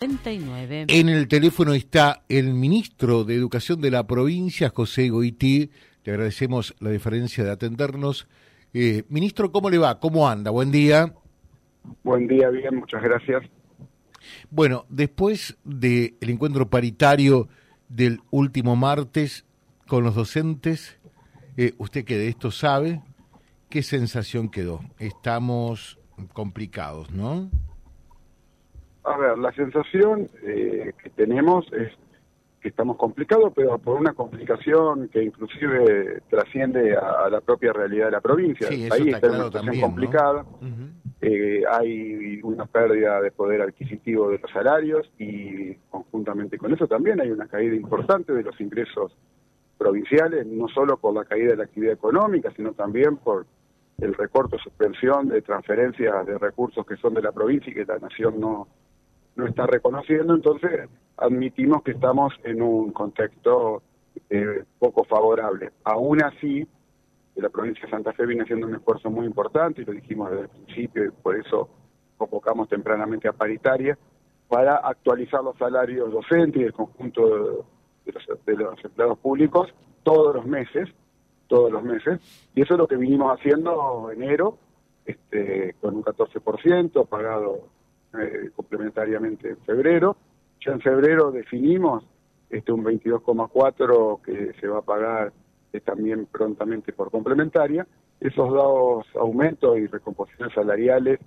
39. En el teléfono está el ministro de Educación de la provincia, José Goití. Le agradecemos la diferencia de atendernos. Eh, ministro, ¿cómo le va? ¿Cómo anda? Buen día. Buen día, bien, muchas gracias. Bueno, después del encuentro paritario del último martes con los docentes, eh, usted que de esto sabe, ¿qué sensación quedó? Estamos complicados, ¿no? A ver, la sensación eh, que tenemos es que estamos complicados, pero por una complicación que inclusive trasciende a, la propia realidad de la provincia. Sí, Ahí está, está claro una situación también, complicada. ¿no? Uh -huh. eh, hay una pérdida de poder adquisitivo de los salarios y conjuntamente con eso también hay una caída importante de los ingresos provinciales, no solo por la caída de la actividad económica, sino también por el recorte o suspensión de transferencias de recursos que son de la provincia y que la nación no, no está reconociendo, entonces admitimos que estamos en un contexto eh, poco favorable. Aún así, la provincia de Santa Fe viene haciendo un esfuerzo muy importante, y lo dijimos desde el principio, y por eso convocamos tempranamente a paritaria, para actualizar los salarios docentes y el conjunto de los, de los empleados públicos todos los meses, todos los meses, y eso es lo que vinimos haciendo enero, este, con un 14% pagado eh, complementariamente en febrero. Ya en febrero definimos este un 22,4 que se va a pagar eh, también prontamente por complementaria. Esos dos aumentos y recomposiciones salariales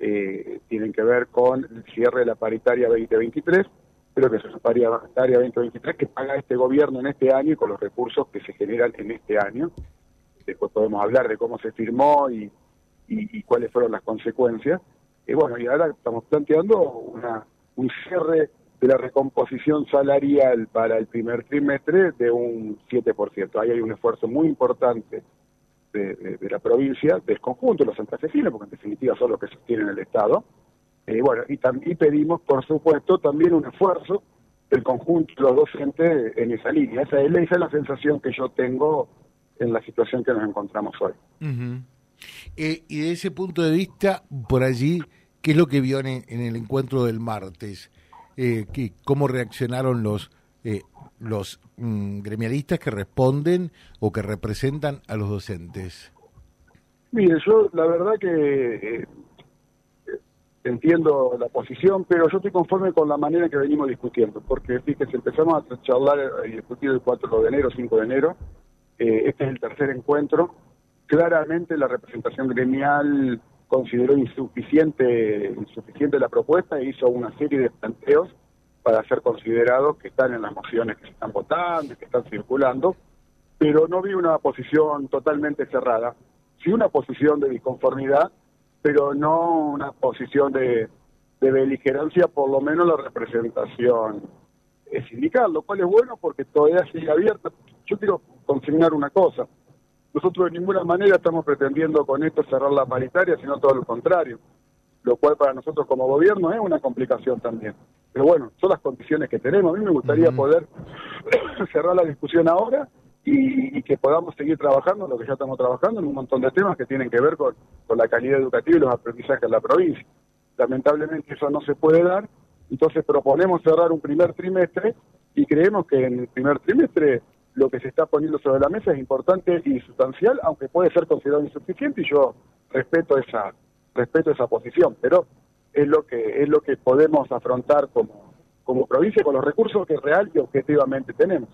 eh, tienen que ver con el cierre de la paritaria 2023, pero que es una paritaria 2023 que paga este gobierno en este año y con los recursos que se generan en este año. Después podemos hablar de cómo se firmó y, y, y cuáles fueron las consecuencias. Y bueno, y ahora estamos planteando una, un cierre de la recomposición salarial para el primer trimestre de un 7%. Ahí hay un esfuerzo muy importante de, la provincia, del conjunto de los santafesinos, porque en definitiva son los que sostienen el Estado. Eh, bueno, y, y pedimos, por supuesto, también un esfuerzo del conjunto de los docentes en esa línea. Esa es, la sensación que yo tengo en la situación que nos encontramos hoy. Uh. Eh, y de ese punto de vista, por allí, ¿qué es lo que vio en, el encuentro del martes? Eh, ¿qué, ¿Cómo reaccionaron los, eh, los mm, gremialistas que responden o que representan a los docentes? Mire, yo la verdad que eh, entiendo la posición, pero yo estoy conforme con la manera que venimos discutiendo, porque fíjese, empezamos a charlar y discutir el 4 de enero, 5 de enero, este es el tercer encuentro, claramente la representación gremial consideró insuficiente, insuficiente la propuesta e hizo una serie de planteos para ser considerados que están en las mociones que se están votando, que están circulando, pero no vi una posición totalmente cerrada, sí una posición de disconformidad, pero no una posición de, de beligerancia, por lo menos la representación sindical, lo cual es bueno porque todavía sigue abierta. Yo quiero consignar una cosa, nosotros de ninguna manera estamos pretendiendo con esto cerrar la paritaria, sino todo lo contrario, lo cual para nosotros como gobierno es una complicación también. Pero bueno, son las condiciones que tenemos. A mí me gustaría uh -huh. poder cerrar la discusión ahora y, y, que podamos seguir trabajando lo que ya estamos trabajando en un montón de temas que tienen que ver con, con la calidad educativa y los aprendizajes de la provincia. Lamentablemente eso no se puede dar, entonces proponemos cerrar un primer trimestre y creemos que en el primer trimestre lo que se está poniendo sobre la mesa es importante y sustancial, aunque puede ser considerado insuficiente y yo respeto esa respeto esa posición, pero es lo que es lo que podemos afrontar como como provincia con los recursos que real y objetivamente tenemos.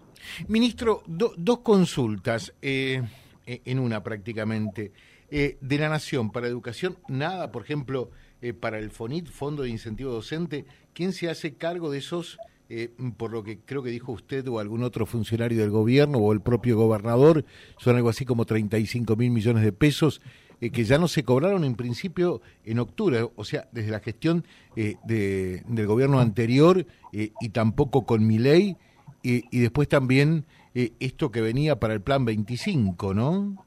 Ministro, do, dos consultas eh, en una prácticamente. Eh, de la Nación para Educación, nada, por ejemplo, eh, para el FONIT, Fondo de Incentivo Docente, ¿quién se hace cargo de esos eh, por lo que creo que dijo usted o algún otro funcionario del gobierno o el propio gobernador, son algo así como 35 mil millones de pesos eh, que ya no se cobraron en principio en octubre, o sea, desde la gestión eh, de, del gobierno anterior y tampoco con mi ley, y después también esto que venía para el plan 25, ¿no?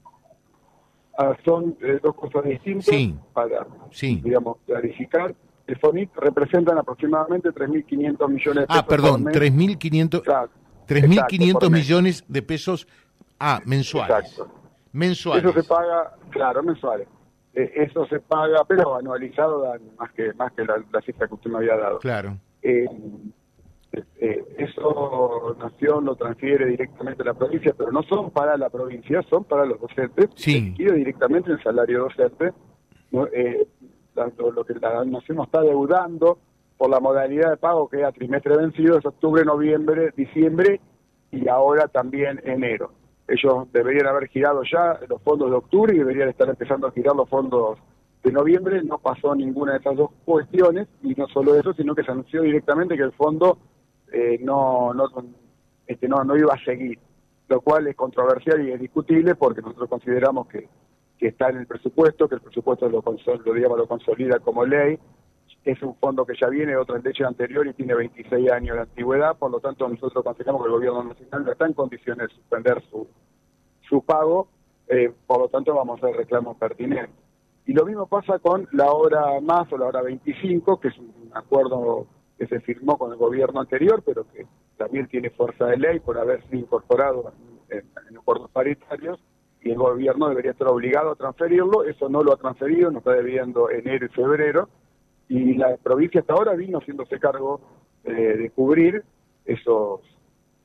Ah, son dos cosas distintas sí. para, sí. digamos, clarificar el FONIT representan aproximadamente 3.500 millones de pesos. Ah, perdón, 3.500 claro, 3.500 millones de pesos ah, mensuales. Exacto. Mensuales. Eso se paga, claro, mensuales. Eh, eso se paga, pero anualizado dan más que más que la, la, cifra que usted me había dado. Claro. Eh, eh, eso Nación lo transfiere directamente a la provincia, pero no son para la provincia, son para los docentes. Sí. Directamente el salario docente. Eh, lo que la Nación nos está deudando por la modalidad de pago que es a trimestre vencido es octubre, noviembre, diciembre y ahora también enero. Ellos deberían haber girado ya los fondos de octubre y deberían estar empezando a girar los fondos de noviembre. No pasó ninguna de esas dos cuestiones y no solo eso, sino que se anunció directamente que el fondo eh, no, no, este, no, no iba a seguir, lo cual es controversial y es discutible porque nosotros consideramos que, que está en el presupuesto, que el presupuesto lo, lo, digamos, lo consolida como ley, es un fondo que ya viene de otra leche anterior y tiene 26 años de antigüedad, por lo tanto nosotros consideramos que el gobierno nacional no está en condiciones de suspender su, su pago, eh, por lo tanto vamos a hacer reclamos pertinentes. Y lo mismo pasa con la hora más o la hora 25, que es un acuerdo que se firmó con el gobierno anterior, pero que también tiene fuerza de ley por haberse incorporado en, acuerdos paritarios, y el gobierno debería estar obligado a transferirlo, eso no lo ha transferido, nos está debiendo enero y febrero, y la provincia hasta ahora vino haciéndose cargo eh, de cubrir esos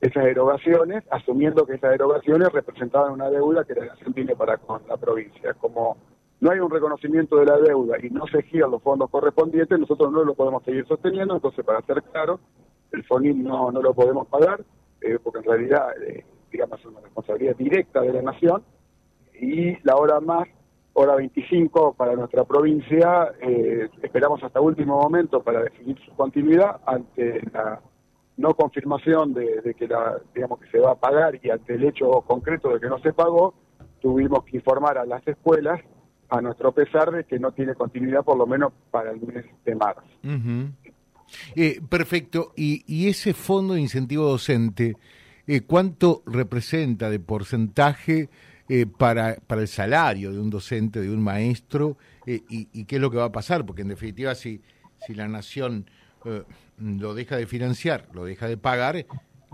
esas erogaciones, asumiendo que esas erogaciones representaban una deuda que la tiene para con la provincia. Como no hay un reconocimiento de la deuda y no se giran los fondos correspondientes, nosotros no lo podemos seguir sosteniendo, entonces para ser claro, el FONIN no, no lo podemos pagar, eh, porque en realidad, eh, digamos, es una responsabilidad directa de la nación, y la hora más, hora 25 para nuestra provincia, eh, esperamos hasta último momento para definir su continuidad ante la no confirmación de, que la, digamos que se va a pagar y ante el hecho concreto de que no se pagó, tuvimos que informar a las escuelas a nuestro pesar de que no tiene continuidad por lo menos para el mes de marzo. Eh, perfecto. ¿Y, ¿Y, ese fondo de incentivo docente, eh, cuánto representa de porcentaje eh, para, para el salario de un docente, de un maestro? Y, y, qué es lo que va a pasar? Porque en definitiva, si, si la nación lo deja de financiar, lo deja de pagar,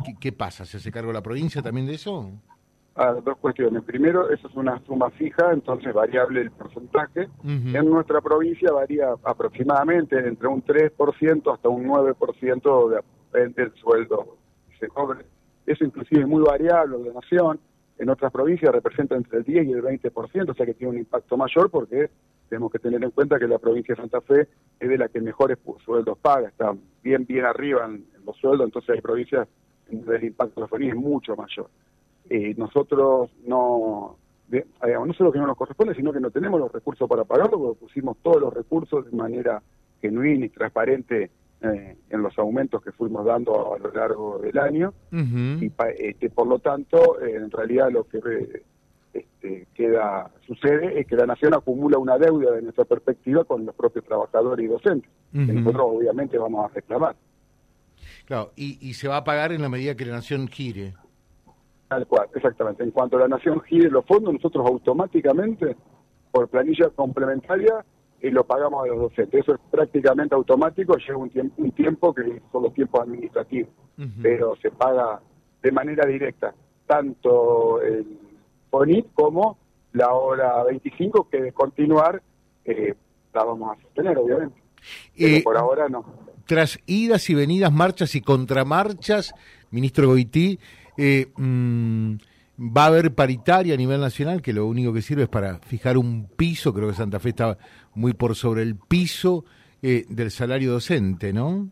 ¿qué, ¿qué, pasa? ¿Se hace cargo la provincia también de eso? a dos cuestiones. Primero, eso es una suma fija, entonces variable el porcentaje. En nuestra provincia varía aproximadamente entre un 3% hasta un 9% de, del sueldo que se cobre. Eso inclusive es muy variable de nación. En otras provincias representa entre el 10 y el 20%, o sea que tiene un impacto mayor porque tenemos que tener en cuenta que la provincia de Santa Fe es de la que mejores sueldos paga, está bien, bien arriba en, los sueldos, entonces hay provincias donde el impacto de la familia es mucho mayor. Eh, nosotros no, no solo que no nos corresponde, sino que no tenemos los recursos para pagarlo, porque pusimos todos los recursos de manera genuina y transparente eh, en los aumentos que fuimos dando a lo largo del año. Y este, por lo tanto, eh, en realidad lo que este, queda sucede es que la Nación acumula una deuda de nuestra perspectiva con los propios trabajadores y docentes, que nosotros obviamente vamos a reclamar. Claro, y, y se va a pagar en la medida que la Nación gire. Tal cual, exactamente. En cuanto la nación gire los fondos, nosotros automáticamente, por planilla complementaria, y lo pagamos a los docentes. Eso es prácticamente automático, lleva un tiempo, un tiempo que son los tiempos administrativos, pero se paga de manera directa, tanto el FONIT como la hora 25, que de continuar eh, la vamos a sostener, obviamente. Pero por ahora no. Tras idas y venidas, marchas y contramarchas, ministro Goití, eh, mm, va a haber paritaria a nivel nacional, que lo único que sirve es para fijar un piso, creo que Santa Fe está muy por sobre el piso eh, del salario docente, ¿no?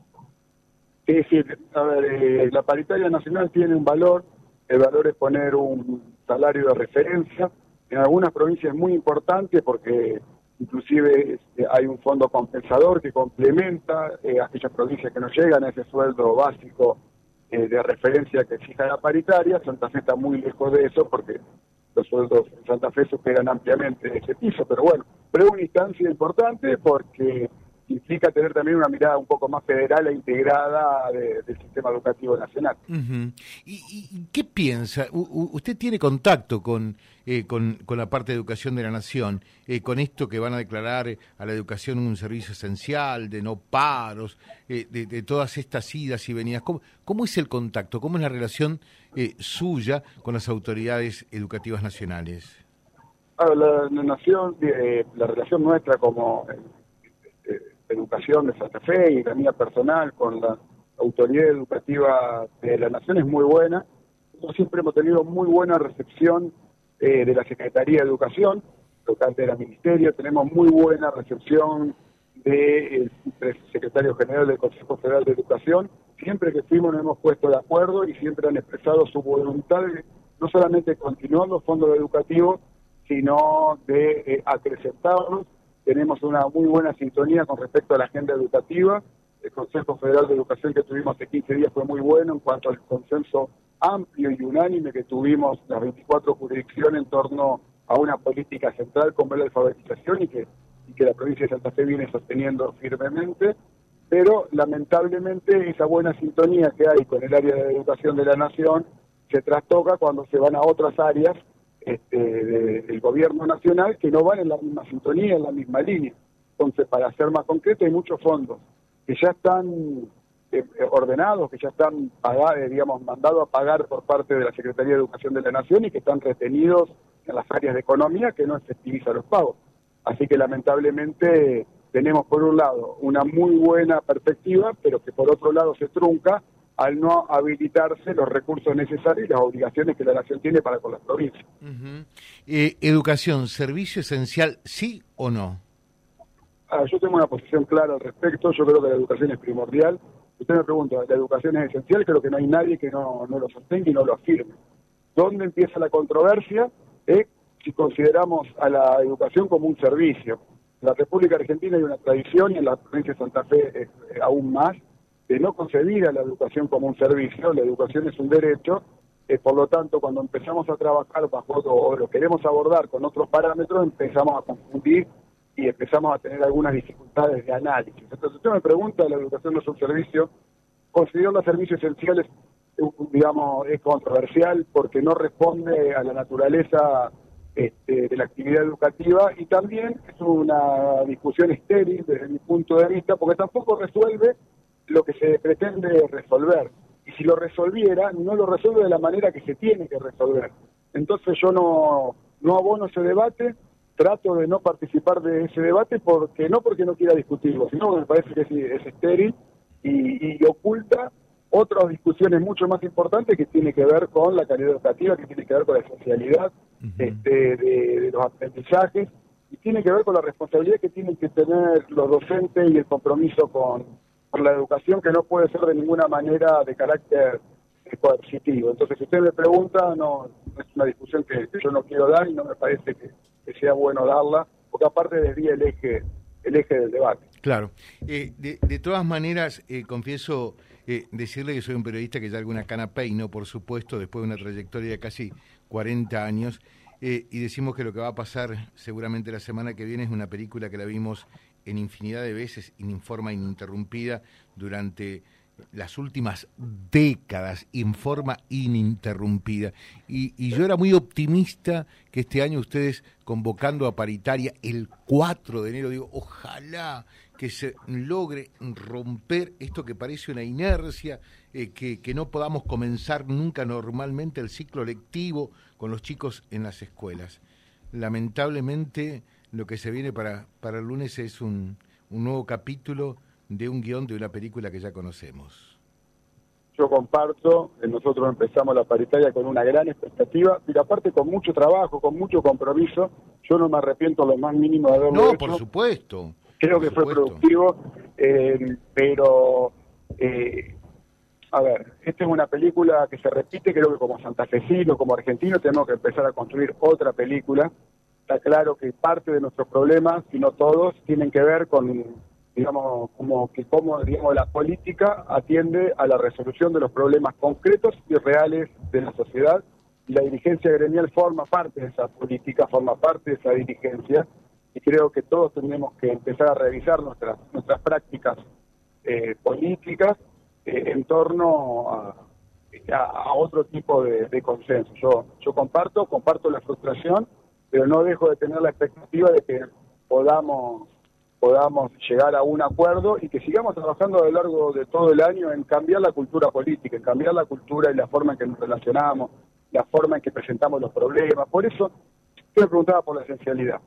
Sí, sí, a ver, eh, la paritaria nacional tiene un valor, el valor es poner un salario de referencia, en algunas provincias es muy importante porque inclusive este, hay un fondo compensador que complementa eh, aquellas provincias que no llegan a ese sueldo básico eh, de referencia que fija la paritaria, Santa Fe está muy lejos de eso porque los sueldos en Santa Fe superan ampliamente ese piso, pero bueno, pero es una instancia importante porque implica tener también una mirada un poco más federal e integrada del sistema educativo nacional. ¿Y, qué piensa? usted tiene contacto con, eh, con, con, la parte de educación de la nación, eh, con esto que van a declarar eh, a la educación un servicio esencial, de no paros, de, todas estas idas y venidas. ¿Cómo, ¿Cómo, es el contacto? ¿Cómo es la relación suya con las autoridades educativas nacionales? la, nación, la relación nuestra como educación de Santa Fe y la mía personal con la autoridad educativa de la Nación es muy buena. Nosotros siempre hemos tenido muy buena recepción eh, de la Secretaría de Educación, tocante de la Ministerio, tenemos muy buena recepción del secretario general del Consejo Federal de Educación. Siempre que fuimos nos hemos puesto de acuerdo y siempre han expresado su voluntad de no solamente continuar los fondos educativos, sino de eh, acrecentarlos. Tenemos una muy buena sintonía con respecto a la agenda educativa. El Consejo Federal de Educación que tuvimos hace 15 días fue muy bueno en cuanto al consenso amplio y unánime que tuvimos las 24 jurisdicciones en torno a una política central como la alfabetización y que y que la provincia de Santa Fe viene sosteniendo firmemente, pero lamentablemente esa buena sintonía que hay con el área de educación de la nación se trastoca cuando se van a otras áreas este, del gobierno nacional que no van en la misma sintonía, en la misma línea. Entonces, para ser más concreto, hay muchos fondos que ya están eh, ordenados, que ya están pagados, eh, digamos, mandados a pagar por parte de la Secretaría de Educación de la Nación y que están retenidos en las áreas de economía que no efectivizan los pagos. Así que lamentablemente tenemos por un lado una muy buena perspectiva, pero que por otro lado se trunca al no habilitarse los recursos necesarios y las obligaciones que la nación tiene para con las provincias. Eh, educación, servicio esencial, sí o no? Ah, yo tengo una posición clara al respecto, yo creo que la educación es primordial. Usted me pregunta, ¿la educación es esencial? Creo que no hay nadie que no, no lo sostenga y no lo afirme. ¿Dónde empieza la controversia? Es si consideramos a la educación como un servicio. En la República Argentina hay una tradición y en la provincia de Santa Fe es, eh, aún más de no concebir a la educación como un servicio, la educación es un derecho, eh, por lo tanto cuando empezamos a trabajar bajo o lo queremos abordar con otros parámetros empezamos a confundir y empezamos a tener algunas dificultades de análisis. Entonces usted me pregunta, la educación no es un servicio, considero los servicios esenciales, eh, digamos, es controversial porque no responde a la naturaleza este, de la actividad educativa y también es una discusión estéril desde mi punto de vista porque tampoco resuelve lo que se pretende resolver. Y si lo resolviera, no lo resuelve de la manera que se tiene que resolver. Entonces yo no, no abono ese debate, trato de no participar de ese debate porque no porque no quiera discutirlo, sino me parece que es, es estéril y, y oculta otras discusiones mucho más importantes que tiene que ver con la calidad educativa, que tiene que ver con la socialidad este, de, los aprendizajes y tiene que ver con la responsabilidad que tienen que tener los docentes y el compromiso con, la educación que no puede ser de ninguna manera de carácter coercitivo. Entonces, si usted me pregunta, no, es una discusión que, yo no quiero dar y no me parece que, sea bueno darla, porque aparte desvía el eje, el eje del debate. Claro. Eh, de, todas maneras, eh, confieso eh, decirle que soy un periodista que ya alguna cana peino, por supuesto, después de una trayectoria de casi 40 años, eh, y decimos que lo que va a pasar seguramente la semana que viene es una película que la vimos en infinidad de veces, en forma ininterrumpida, durante las últimas décadas en forma ininterrumpida. Y, y, yo era muy optimista que este año ustedes convocando a paritaria el 4 de enero, digo, ojalá que se logre romper esto que parece una inercia, eh, que, que, no podamos comenzar nunca normalmente el ciclo lectivo con los chicos en las escuelas. Lamentablemente lo que se viene para, para el lunes es un, un nuevo capítulo de un guion de una película que ya conocemos. Yo comparto, eh, nosotros empezamos la paritaria con una gran expectativa, pero aparte con mucho trabajo, con mucho compromiso. Yo no me arrepiento lo más mínimo de haberlo No, por supuesto creo que fue productivo, eh, pero eh, a ver, esta es una película que se repite, creo que como santafesino, como argentino, tenemos que empezar a construir otra película. Está claro que parte de nuestros problemas, si no todos, tienen que ver con, digamos, como que cómo, digamos, la política atiende a la resolución de los problemas concretos y reales de la sociedad. Y la dirigencia gremial forma parte de esa política, forma parte de esa dirigencia y creo que todos tenemos que empezar a revisar nuestras nuestras prácticas eh, políticas eh, en torno a, a, otro tipo de, consenso. Yo yo comparto comparto la frustración, pero no dejo de tener la expectativa de que podamos podamos llegar a un acuerdo y que sigamos trabajando a lo largo de todo el año en cambiar la cultura política, en cambiar la cultura y la forma en que nos relacionamos, la forma en que presentamos los problemas. Por eso, usted me preguntaba por la esencialidad.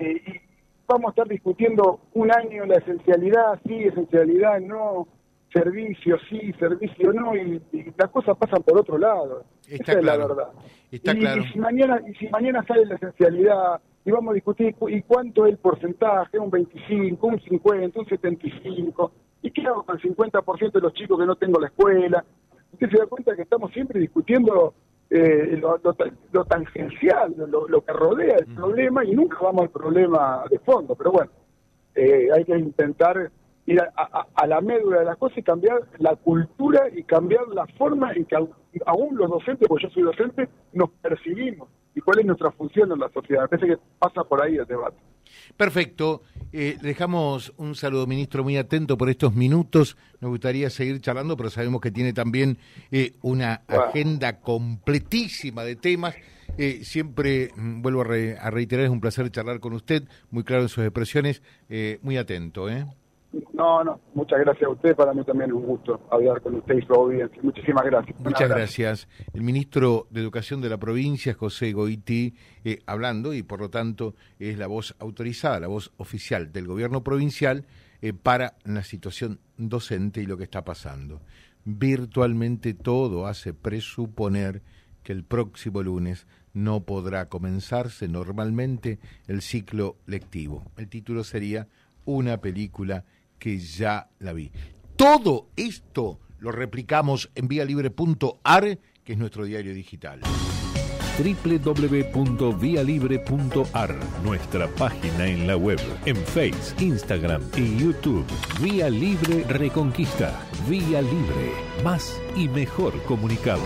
Eh, vamos a estar discutiendo un año la esencialidad, sí, esencialidad, no, servicio, sí, servicio, no, y, las cosas pasan por otro lado. Esa es la verdad. Está y, claro. y, si mañana, y si mañana sale la esencialidad y vamos a discutir y cuánto es el porcentaje, un 25, un 50, un 75, y qué hago con el 50% de los chicos que no tengo la escuela. Usted se da cuenta que estamos siempre discutiendo eh, lo, lo, tangencial, lo, que rodea el problema y nunca vamos al problema de fondo. Pero bueno, eh, hay que intentar ir a, la médula de las cosas y cambiar la cultura y cambiar la forma en que aún los docentes, porque yo soy docente, nos percibimos y cuál es nuestra función en la sociedad. Me parece que pasa por ahí el debate. Perfecto. Eh, dejamos un saludo, ministro, muy atento por estos minutos. Nos gustaría seguir charlando, pero sabemos que tiene también eh, una agenda completísima de temas. Eh, siempre, mm, vuelvo a, a, reiterar, es un placer charlar con usted, muy claro en sus expresiones, muy atento. ¿eh? No, no, muchas gracias a usted. Para mí también es un gusto hablar con usted y su audiencia. Muchísimas gracias. Muchas gracias. El ministro de Educación de la provincia, José Goiti, eh, hablando y por lo tanto es la voz autorizada, la voz oficial del gobierno provincial eh, para la situación docente y lo que está pasando. Virtualmente todo hace presuponer que el próximo lunes no podrá comenzarse normalmente el ciclo lectivo. El título sería Una película que ya la vi. Todo esto lo replicamos en vialibre.ar, que es nuestro diario digital www.vialibre.ar, nuestra página en la web, en Facebook, Instagram y YouTube. Vía Libre Reconquista. Vía Libre. Más y mejor comunicados.